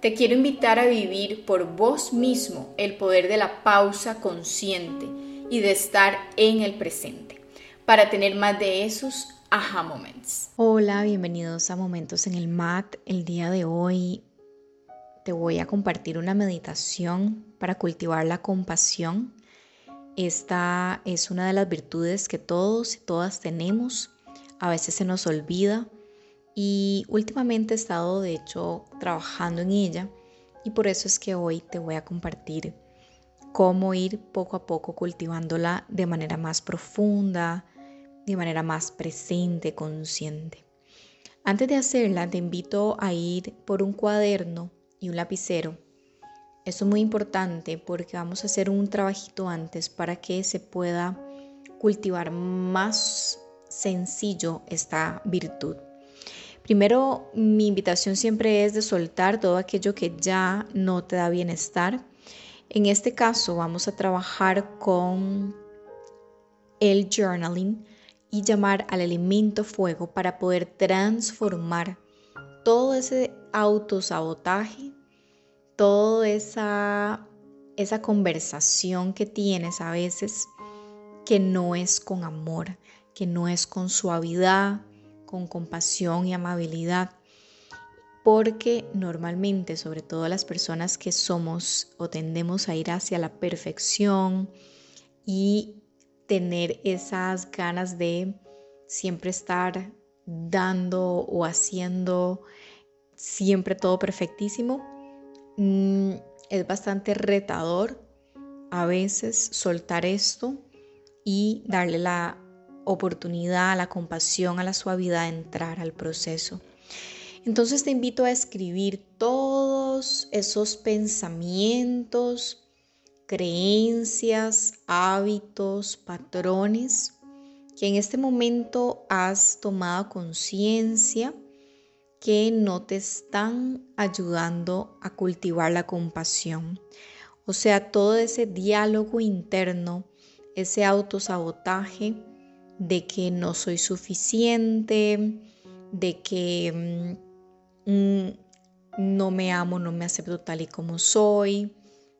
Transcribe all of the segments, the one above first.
Te quiero invitar a vivir por vos mismo el poder de la pausa consciente y de estar en el presente para tener más de esos aha moments. Hola, bienvenidos a Momentos en el MAT. El día de hoy te voy a compartir una meditación para cultivar la compasión. Esta es una de las virtudes que todos y todas tenemos. A veces se nos olvida y últimamente he estado de hecho trabajando en ella y por eso es que hoy te voy a compartir cómo ir poco a poco cultivándola de manera más profunda, de manera más presente, consciente. Antes de hacerla te invito a ir por un cuaderno y un lapicero. Esto es muy importante porque vamos a hacer un trabajito antes para que se pueda cultivar más sencillo esta virtud. Primero, mi invitación siempre es de soltar todo aquello que ya no te da bienestar. En este caso, vamos a trabajar con el journaling y llamar al elemento fuego para poder transformar todo ese autosabotaje, toda esa, esa conversación que tienes a veces que no es con amor, que no es con suavidad, con compasión y amabilidad, porque normalmente, sobre todo las personas que somos o tendemos a ir hacia la perfección y tener esas ganas de siempre estar dando o haciendo siempre todo perfectísimo, mm, es bastante retador a veces soltar esto y darle la oportunidad, a la compasión, a la suavidad de entrar al proceso. Entonces te invito a escribir todos esos pensamientos, creencias, hábitos, patrones que en este momento has tomado conciencia que no te están ayudando a cultivar la compasión. O sea, todo ese diálogo interno, ese autosabotaje de que no soy suficiente, de que mm, mm, no me amo, no me acepto tal y como soy,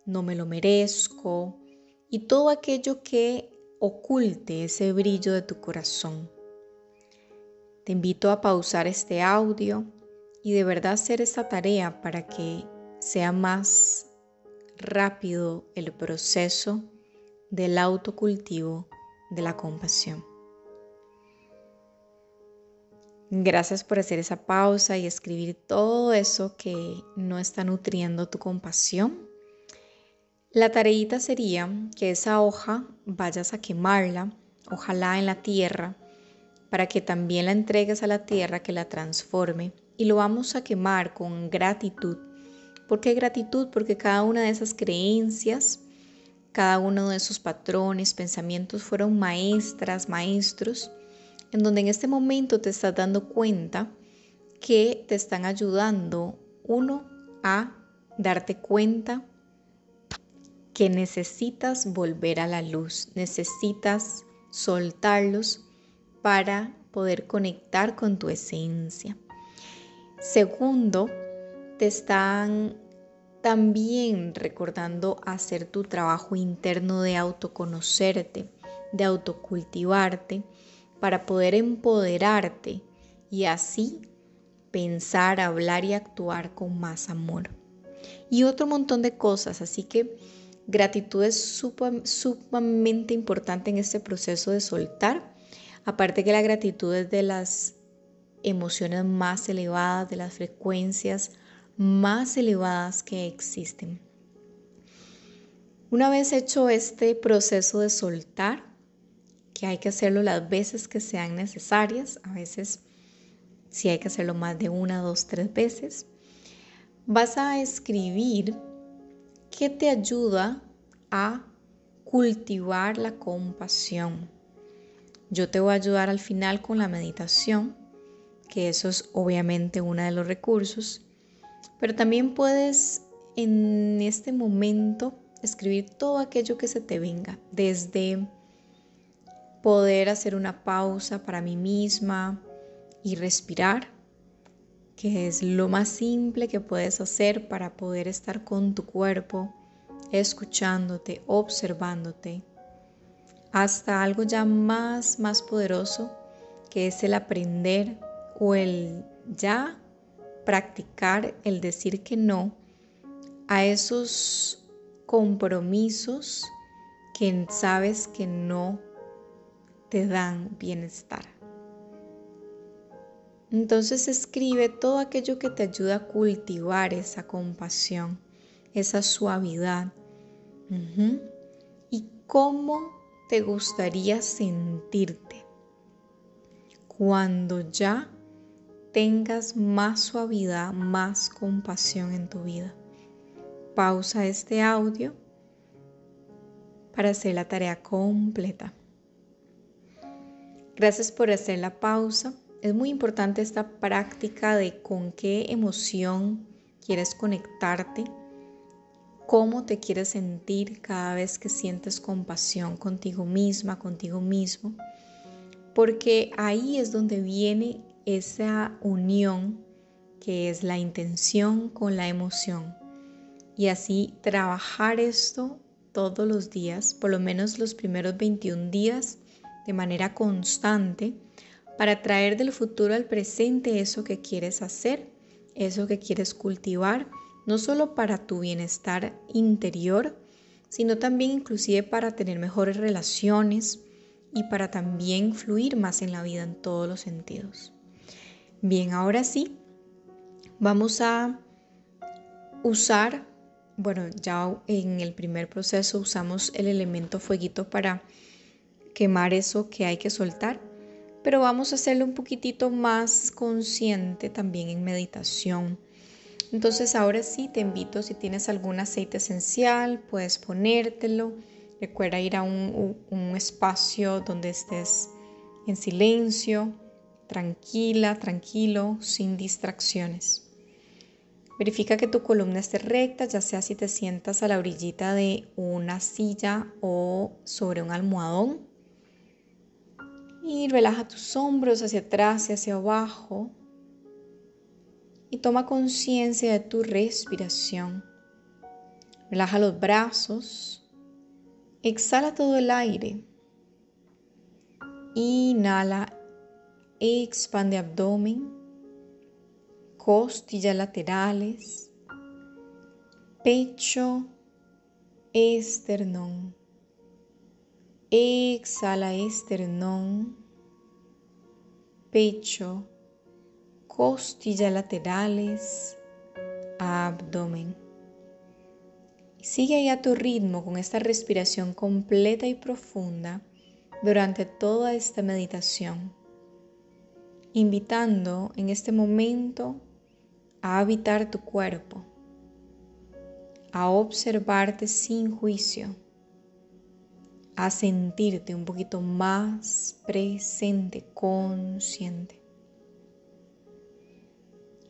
no me lo merezco y todo aquello que oculte ese brillo de tu corazón. Te invito a pausar este audio y de verdad hacer esta tarea para que sea más rápido el proceso del autocultivo de la compasión. Gracias por hacer esa pausa y escribir todo eso que no está nutriendo tu compasión. La tareita sería que esa hoja vayas a quemarla, ojalá en la tierra, para que también la entregues a la tierra que la transforme. Y lo vamos a quemar con gratitud. ¿Por qué gratitud? Porque cada una de esas creencias, cada uno de esos patrones, pensamientos fueron maestras, maestros en donde en este momento te estás dando cuenta que te están ayudando, uno, a darte cuenta que necesitas volver a la luz, necesitas soltarlos para poder conectar con tu esencia. Segundo, te están también recordando hacer tu trabajo interno de autoconocerte, de autocultivarte para poder empoderarte y así pensar, hablar y actuar con más amor. Y otro montón de cosas, así que gratitud es sumamente importante en este proceso de soltar. Aparte que la gratitud es de las emociones más elevadas, de las frecuencias más elevadas que existen. Una vez hecho este proceso de soltar, que hay que hacerlo las veces que sean necesarias, a veces si hay que hacerlo más de una, dos, tres veces, vas a escribir qué te ayuda a cultivar la compasión. Yo te voy a ayudar al final con la meditación, que eso es obviamente uno de los recursos, pero también puedes en este momento escribir todo aquello que se te venga, desde poder hacer una pausa para mí misma y respirar, que es lo más simple que puedes hacer para poder estar con tu cuerpo, escuchándote, observándote, hasta algo ya más, más poderoso, que es el aprender o el ya practicar el decir que no a esos compromisos que sabes que no te dan bienestar. Entonces escribe todo aquello que te ayuda a cultivar esa compasión, esa suavidad. ¿Y cómo te gustaría sentirte cuando ya tengas más suavidad, más compasión en tu vida? Pausa este audio para hacer la tarea completa. Gracias por hacer la pausa es muy importante esta práctica de con qué emoción quieres conectarte, cómo te quieres sentir cada vez que sientes compasión contigo misma, contigo mismo, porque ahí es donde viene esa unión que es la intención con la emoción. Y así trabajar esto todos los días, por lo menos los primeros 21 días, de manera constante para traer del futuro al presente eso que quieres hacer, eso que quieres cultivar, no solo para tu bienestar interior, sino también inclusive para tener mejores relaciones y para también fluir más en la vida en todos los sentidos. Bien, ahora sí, vamos a usar, bueno, ya en el primer proceso usamos el elemento fueguito para quemar eso que hay que soltar pero vamos a hacerlo un poquitito más consciente también en meditación. Entonces ahora sí te invito, si tienes algún aceite esencial, puedes ponértelo. Recuerda ir a un, un espacio donde estés en silencio, tranquila, tranquilo, sin distracciones. Verifica que tu columna esté recta, ya sea si te sientas a la orillita de una silla o sobre un almohadón. Y relaja tus hombros hacia atrás y hacia abajo. Y toma conciencia de tu respiración. Relaja los brazos. Exhala todo el aire. Inhala. Expande abdomen. Costillas laterales. Pecho. Esternón. Exhala esternón, pecho, costillas laterales, abdomen. Sigue ahí a tu ritmo con esta respiración completa y profunda durante toda esta meditación, invitando en este momento a habitar tu cuerpo, a observarte sin juicio a sentirte un poquito más presente, consciente.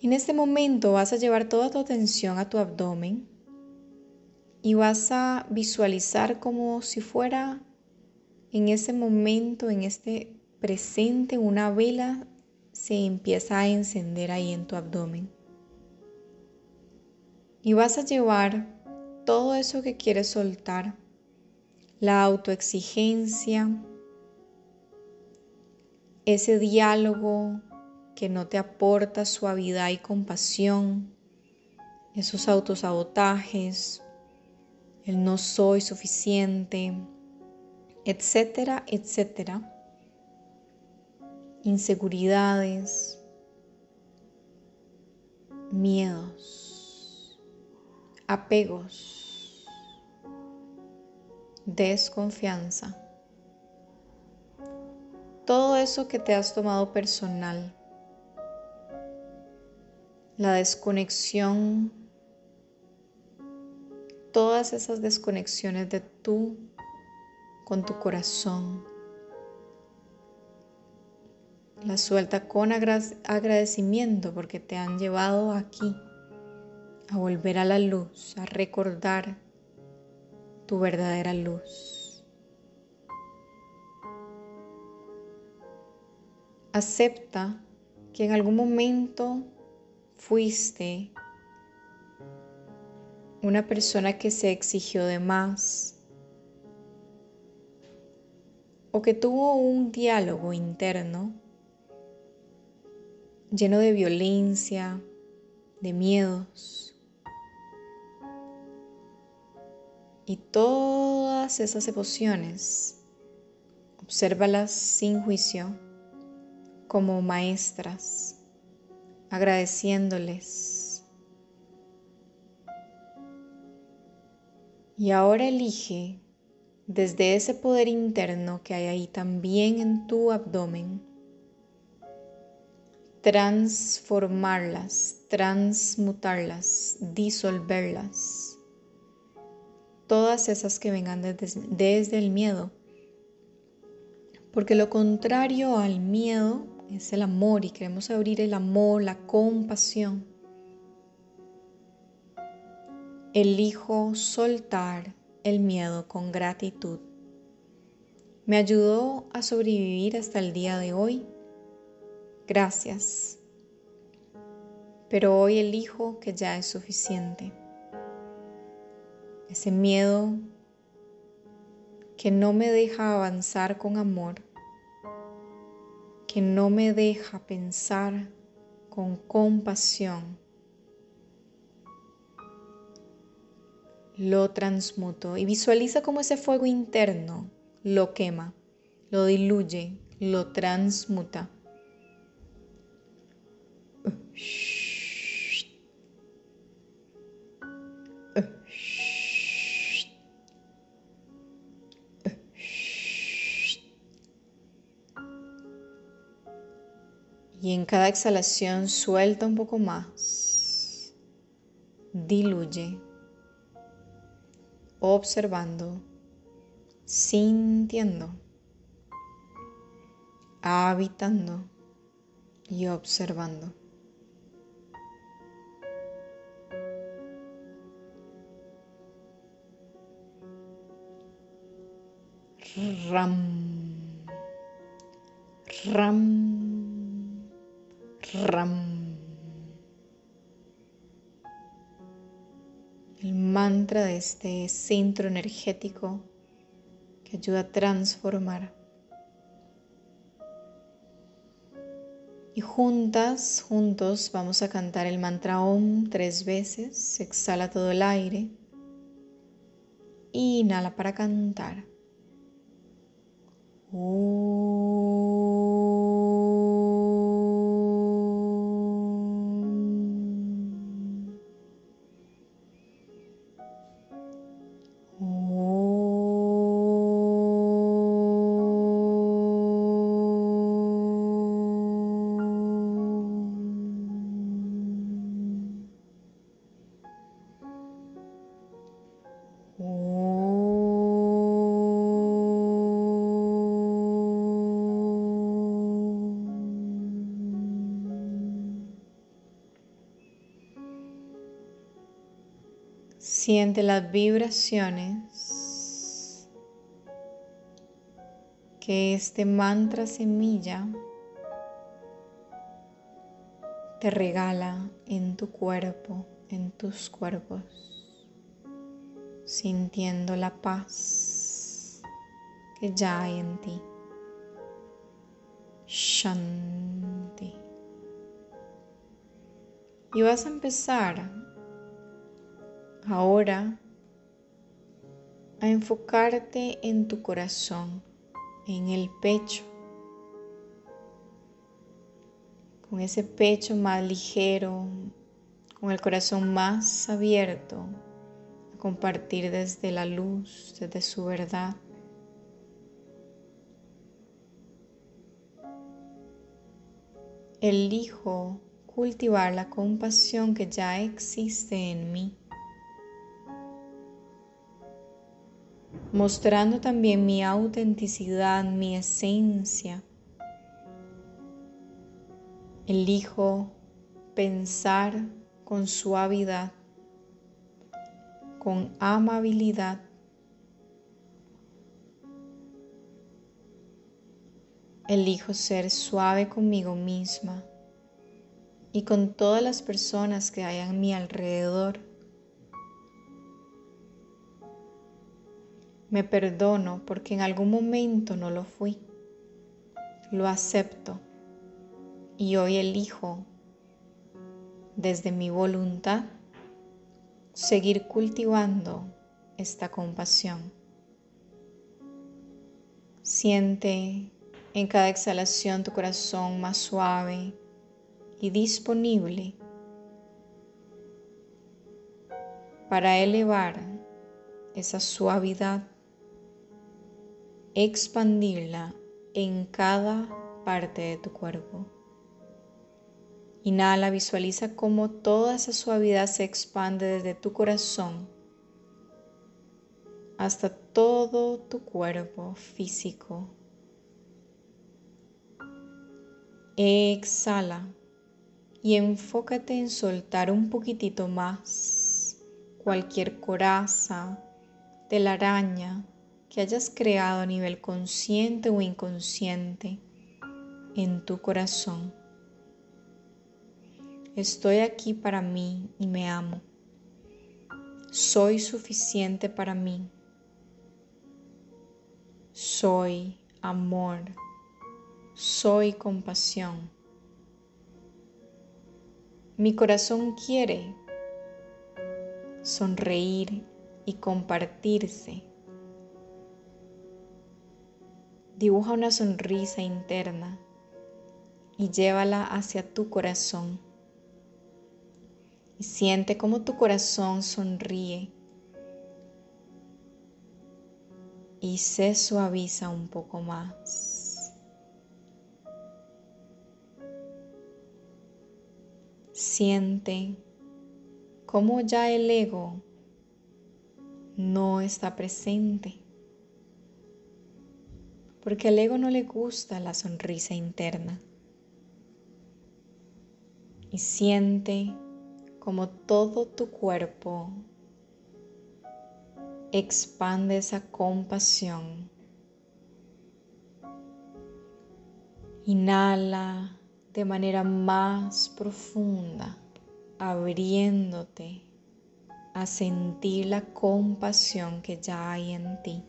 En este momento vas a llevar toda tu atención a tu abdomen y vas a visualizar como si fuera en ese momento, en este presente, una vela se empieza a encender ahí en tu abdomen. Y vas a llevar todo eso que quieres soltar la autoexigencia, ese diálogo que no te aporta suavidad y compasión, esos autosabotajes, el no soy suficiente, etcétera, etcétera. Inseguridades, miedos, apegos desconfianza. Todo eso que te has tomado personal. La desconexión. Todas esas desconexiones de tu con tu corazón. La suelta con agradecimiento porque te han llevado aquí a volver a la luz, a recordar tu verdadera luz. Acepta que en algún momento fuiste una persona que se exigió de más o que tuvo un diálogo interno lleno de violencia, de miedos. Y todas esas emociones, obsérvalas sin juicio como maestras, agradeciéndoles. Y ahora elige desde ese poder interno que hay ahí también en tu abdomen, transformarlas, transmutarlas, disolverlas. Todas esas que vengan desde, el miedo. Porque lo contrario al miedo es el amor y queremos abrir el amor, la compasión. Elijo soltar el miedo con gratitud. Me ayudó a sobrevivir hasta el día de hoy. Gracias. Pero hoy elijo que ya es suficiente. Ese miedo que no me deja avanzar con amor que no me deja pensar con compasión, lo transmuto y visualiza cómo ese fuego interno lo quema, lo diluye, lo transmuta. Y en cada exhalación suelta un poco más. Diluye. Observando. Sintiendo. Habitando. Y observando. Ram. Ram. Ram. El mantra de este centro energético que ayuda a transformar. Y juntas, juntos, vamos a cantar el mantra OM tres veces. Exhala todo el aire. Inhala para cantar. Siente las vibraciones que este mantra semilla te regala en tu cuerpo, en tus cuerpos, sintiendo la paz que ya hay en ti. Shanti. Y vas a empezar ahora a enfocarte en tu corazón, en el pecho, con ese pecho más ligero, con el corazón más abierto, a compartir desde la luz, desde su verdad. Elijo cultivar la compasión que ya existe en mí mostrando también mi autenticidad, mi esencia. Elijo pensar con suavidad, con amabilidad. Elijo ser suave conmigo misma y con todas las personas que hay a mi alrededor. Me perdono porque en algún momento no lo fui. Lo acepto y hoy elijo desde mi voluntad seguir cultivando esta compasión. Siente en cada exhalación tu corazón más suave y disponible para elevar esa suavidad, expandirla en cada parte de tu cuerpo. Inhala, visualiza cómo toda esa suavidad se expande desde tu corazón hasta todo tu cuerpo físico. Exhala y enfócate en soltar un poquitito más cualquier coraza, araña que hayas creado a nivel consciente o inconsciente en tu corazón. Estoy aquí para mí y me amo. Soy suficiente para mí. Soy amor. Soy compasión. Mi corazón quiere sonreír y compartirse. Dibuja una sonrisa interna y llévala hacia tu corazón. Y siente cómo tu corazón sonríe y se suaviza un poco más. Siente cómo ya el ego no está presente. Porque al ego no le gusta la sonrisa interna. Y siente como todo tu cuerpo expande esa compasión. Inhala de manera más profunda, abriéndote a sentir la compasión que ya hay en ti.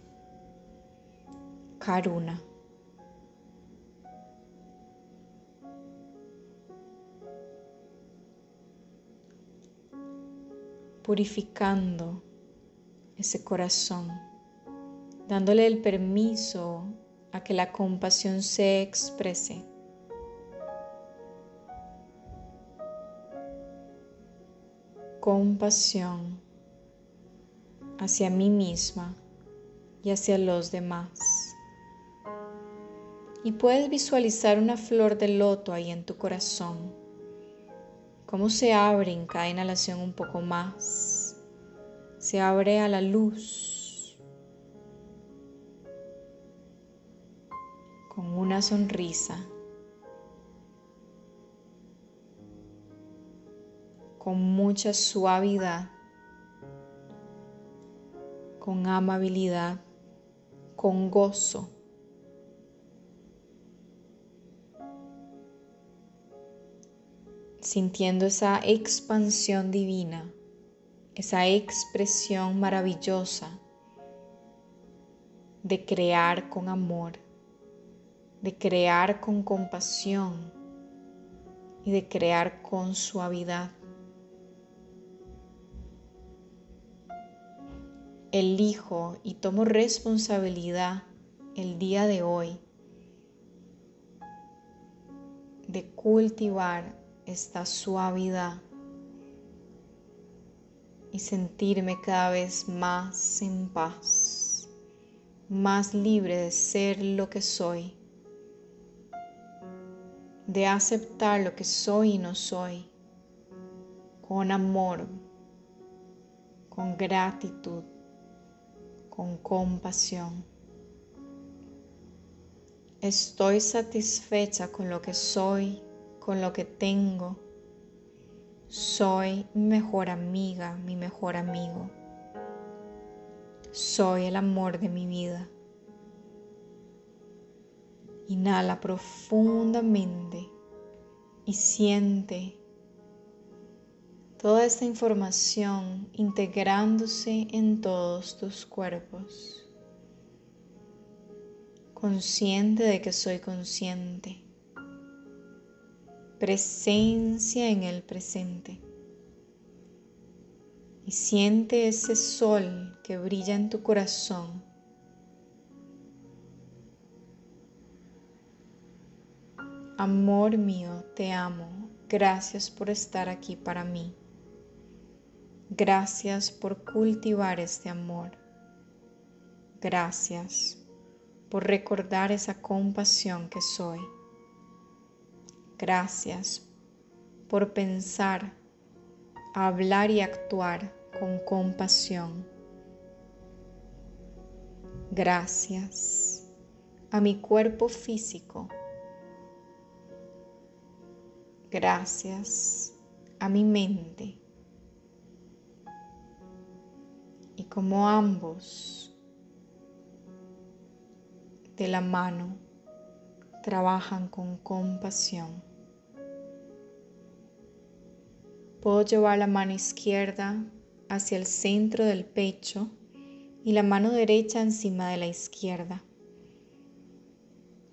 Karuna. Purificando ese corazón, dándole el permiso a que la compasión se exprese. compasión hacia mí misma y hacia los demás. Y puedes visualizar una flor de loto ahí en tu corazón, cómo se abre en cada inhalación un poco más, se abre a la luz. Con una sonrisa. Con mucha suavidad, con amabilidad, con gozo. Sintiendo esa expansión divina, esa expresión maravillosa de crear con amor, de crear con compasión y de crear con suavidad. elijo y tomo responsabilidad el día de hoy de cultivar esta suavidad y sentirme cada vez más en paz, más libre de ser lo que soy, de aceptar lo que soy y no soy, con amor, con gratitud con compasión. Estoy satisfecha con lo que soy, con lo que tengo. Soy mi mejor amiga, mi mejor amigo. Soy el amor de mi vida. Inhala profundamente y siente toda esta información integrándose en todos tus cuerpos. Consciente de que soy consciente. Presencia en el presente. Y siente ese sol que brilla en tu corazón. Amor mío, te amo. Gracias por estar aquí para mí. Gracias por cultivar este amor. Gracias por recordar esa compasión que soy. Gracias por pensar, hablar y actuar con compasión. Gracias a mi cuerpo físico. Gracias a mi mente y como ambos de la mano trabajan con compasión. Puedo llevar la mano izquierda hacia el centro del pecho y la mano derecha encima de la izquierda.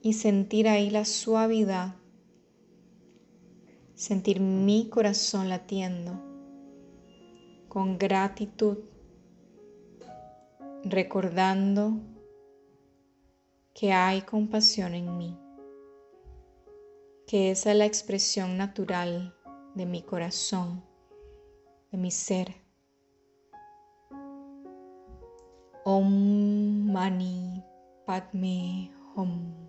Y sentir ahí la suavidad, sentir mi corazón latiendo con gratitud recordando que hay compasión en mí, que esa es la expresión natural de mi corazón, de mi ser. Om Mani Padme Hum.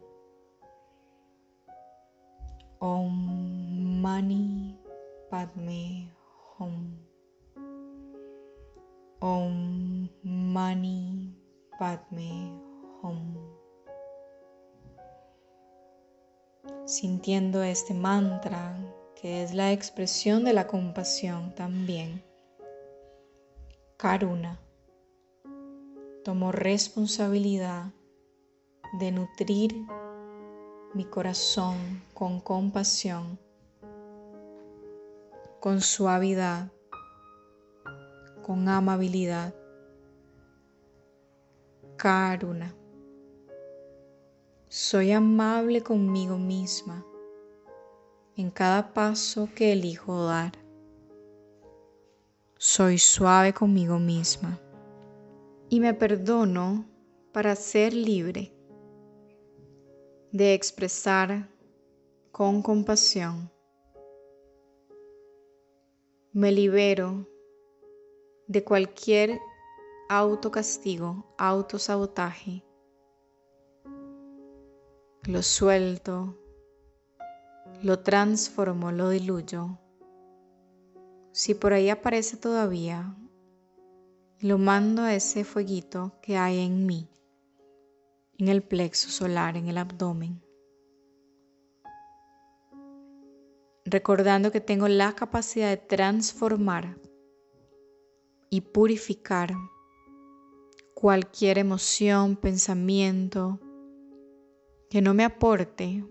Om Mani Padme. Om Mani Padme Hum. Sintiendo este mantra que es la expresión de la compasión también. Karuna. Tomo responsabilidad de nutrir mi corazón con compasión, con suavidad con amabilidad. Karuna. Soy amable conmigo misma en cada paso que elijo dar. Soy suave conmigo misma y me perdono para ser libre de expresar con compasión. Me libero de cualquier autocastigo, autosabotaje. Lo suelto, lo transformo, lo diluyo. Si por ahí aparece todavía, lo mando a ese fueguito que hay en mí, en el plexo solar, en el abdomen. Recordando que tengo la capacidad de transformar y purificar cualquier emoción, pensamiento que no me aporte,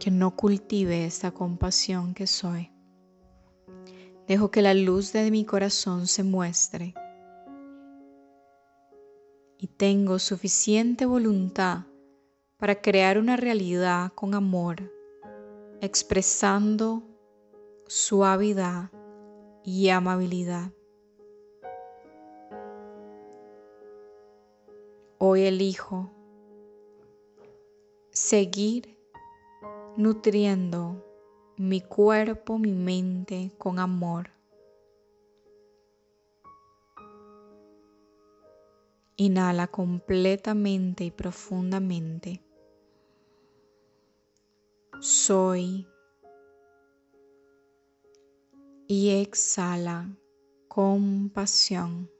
que no cultive esta compasión que soy. Dejo que la luz de mi corazón se muestre y tengo suficiente voluntad para crear una realidad con amor, expresando suavidad y amabilidad. Hoy elijo seguir nutriendo mi cuerpo, mi mente con amor. Inhala completamente y profundamente. Soy. Y exhala compasión.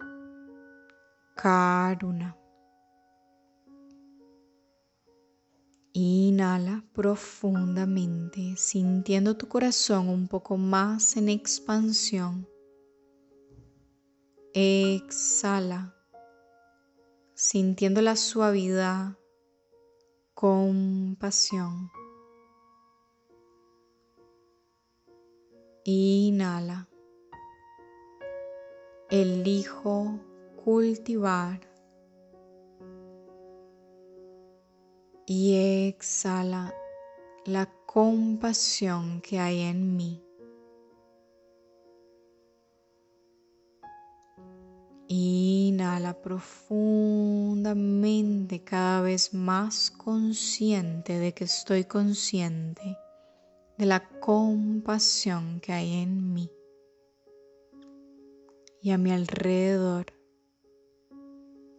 Karuna. Inhala profundamente, sintiendo tu corazón un poco más en expansión. Exhala, sintiendo la suavidad, compasión. Inhala. Elijo cultivar y exhala la compasión que hay en mí. Inhala profundamente, cada vez más consciente de que estoy consciente de la compasión que hay en mí y a mi alrededor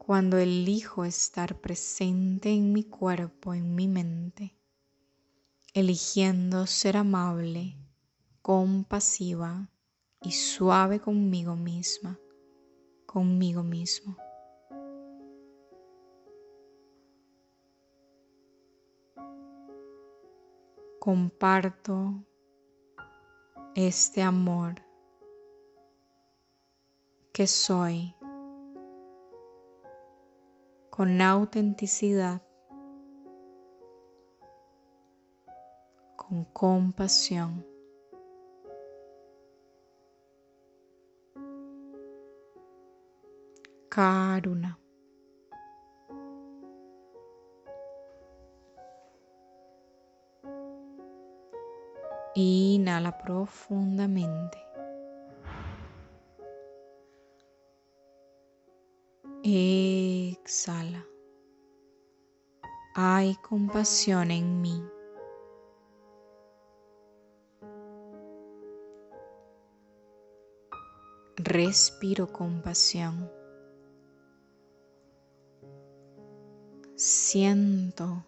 cuando elijo estar presente en mi cuerpo, en mi mente, eligiendo ser amable, compasiva y suave conmigo misma, conmigo mismo. Comparto este amor que soy con autenticidad, con compasión. Karuna. Inhala profundamente. Hay compasión en mí. Respiro compasión. Siento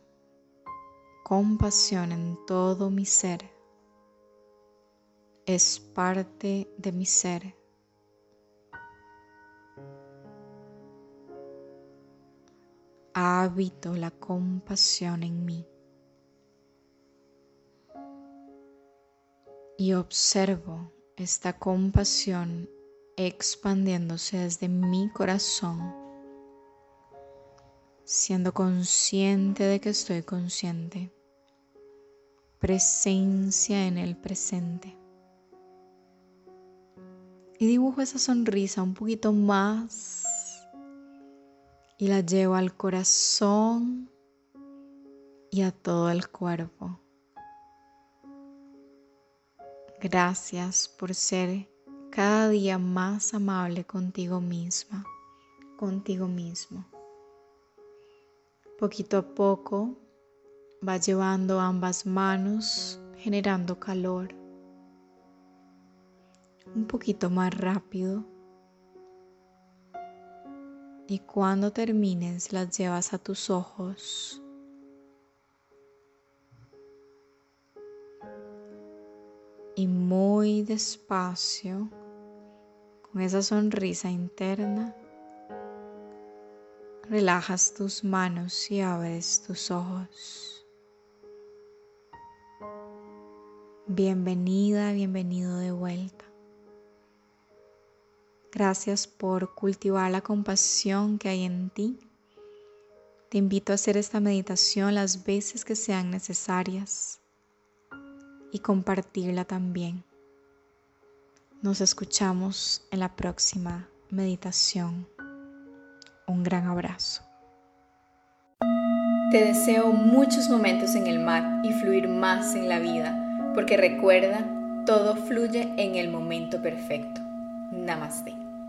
compasión en todo mi ser. Es parte de mi ser. Habito la compasión en mí y observo esta compasión expandiéndose desde mi corazón, siendo consciente de que estoy consciente, presencia en el presente. Y dibujo esa sonrisa un poquito más y la llevo al corazón y a todo el cuerpo. Gracias por ser cada día más amable contigo misma, contigo mismo. Poquito a poco va llevando ambas manos generando calor. Un poquito más rápido y cuando termines las llevas a tus ojos. Y muy despacio, con esa sonrisa interna, relajas tus manos y abres tus ojos. Bienvenida, bienvenido de vuelta. Gracias por cultivar la compasión que hay en ti. Te invito a hacer esta meditación las veces que sean necesarias y compartirla también. Nos escuchamos en la próxima meditación. Un gran abrazo. Te deseo muchos momentos en el mar y fluir más en la vida, porque recuerda, todo fluye en el momento perfecto. Namaste.